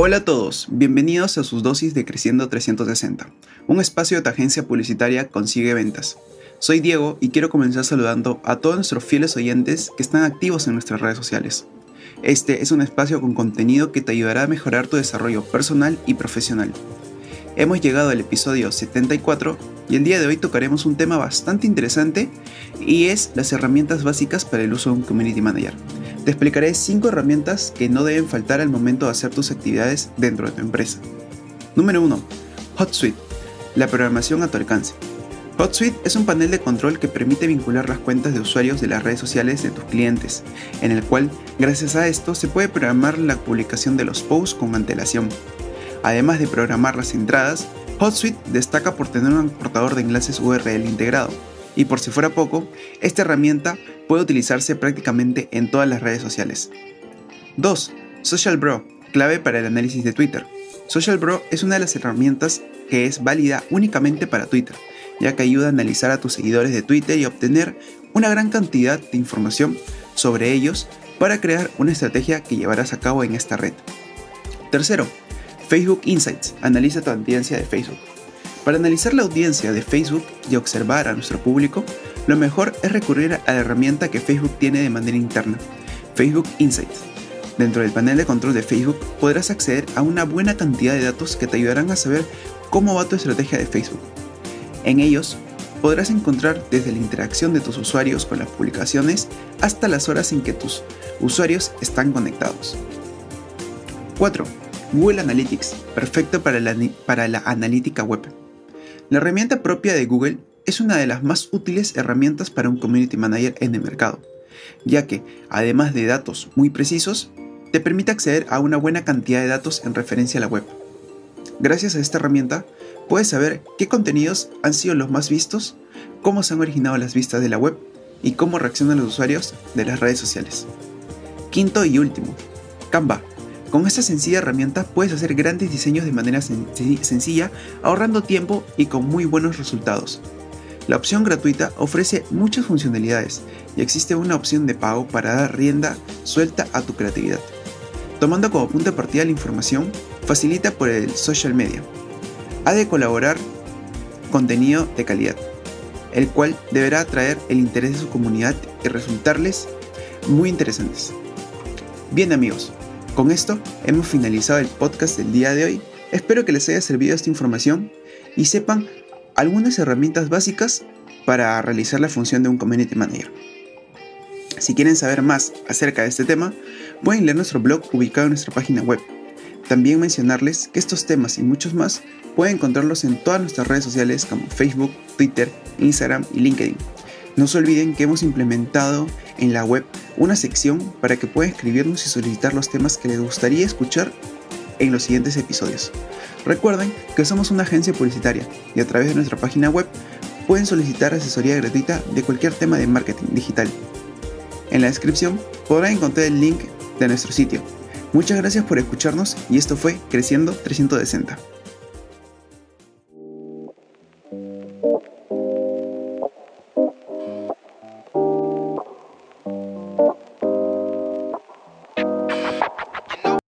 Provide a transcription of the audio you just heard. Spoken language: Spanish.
Hola a todos, bienvenidos a sus dosis de Creciendo 360, un espacio de tu agencia publicitaria Consigue Ventas. Soy Diego y quiero comenzar saludando a todos nuestros fieles oyentes que están activos en nuestras redes sociales. Este es un espacio con contenido que te ayudará a mejorar tu desarrollo personal y profesional. Hemos llegado al episodio 74 y el día de hoy tocaremos un tema bastante interesante y es las herramientas básicas para el uso de un Community Manager. Te explicaré 5 herramientas que no deben faltar al momento de hacer tus actividades dentro de tu empresa. Número 1. HotSuite. La programación a tu alcance. HotSuite es un panel de control que permite vincular las cuentas de usuarios de las redes sociales de tus clientes, en el cual, gracias a esto, se puede programar la publicación de los posts con antelación. Además de programar las entradas, HotSuite destaca por tener un portador de enlaces URL integrado, y por si fuera poco, esta herramienta puede utilizarse prácticamente en todas las redes sociales. 2. Social Bro, clave para el análisis de Twitter. Social Bro es una de las herramientas que es válida únicamente para Twitter, ya que ayuda a analizar a tus seguidores de Twitter y obtener una gran cantidad de información sobre ellos para crear una estrategia que llevarás a cabo en esta red. Tercero, Facebook Insights, analiza tu audiencia de Facebook. Para analizar la audiencia de Facebook y observar a nuestro público, lo mejor es recurrir a la herramienta que Facebook tiene de manera interna, Facebook Insights. Dentro del panel de control de Facebook podrás acceder a una buena cantidad de datos que te ayudarán a saber cómo va tu estrategia de Facebook. En ellos podrás encontrar desde la interacción de tus usuarios con las publicaciones hasta las horas en que tus usuarios están conectados. 4. Google Analytics, perfecto para la, para la analítica web. La herramienta propia de Google es una de las más útiles herramientas para un Community Manager en el mercado, ya que, además de datos muy precisos, te permite acceder a una buena cantidad de datos en referencia a la web. Gracias a esta herramienta, puedes saber qué contenidos han sido los más vistos, cómo se han originado las vistas de la web y cómo reaccionan los usuarios de las redes sociales. Quinto y último, Canva con esta sencilla herramienta puedes hacer grandes diseños de manera sencilla, ahorrando tiempo y con muy buenos resultados. La opción gratuita ofrece muchas funcionalidades y existe una opción de pago para dar rienda suelta a tu creatividad. Tomando como punto de partida la información, facilita por el social media. Ha de colaborar contenido de calidad, el cual deberá atraer el interés de su comunidad y resultarles muy interesantes. Bien amigos, con esto hemos finalizado el podcast del día de hoy. Espero que les haya servido esta información y sepan algunas herramientas básicas para realizar la función de un Community Manager. Si quieren saber más acerca de este tema, pueden leer nuestro blog ubicado en nuestra página web. También mencionarles que estos temas y muchos más pueden encontrarlos en todas nuestras redes sociales como Facebook, Twitter, Instagram y LinkedIn. No se olviden que hemos implementado en la web una sección para que puedan escribirnos y solicitar los temas que les gustaría escuchar en los siguientes episodios. Recuerden que somos una agencia publicitaria y a través de nuestra página web pueden solicitar asesoría gratuita de cualquier tema de marketing digital. En la descripción podrán encontrar el link de nuestro sitio. Muchas gracias por escucharnos y esto fue Creciendo 360.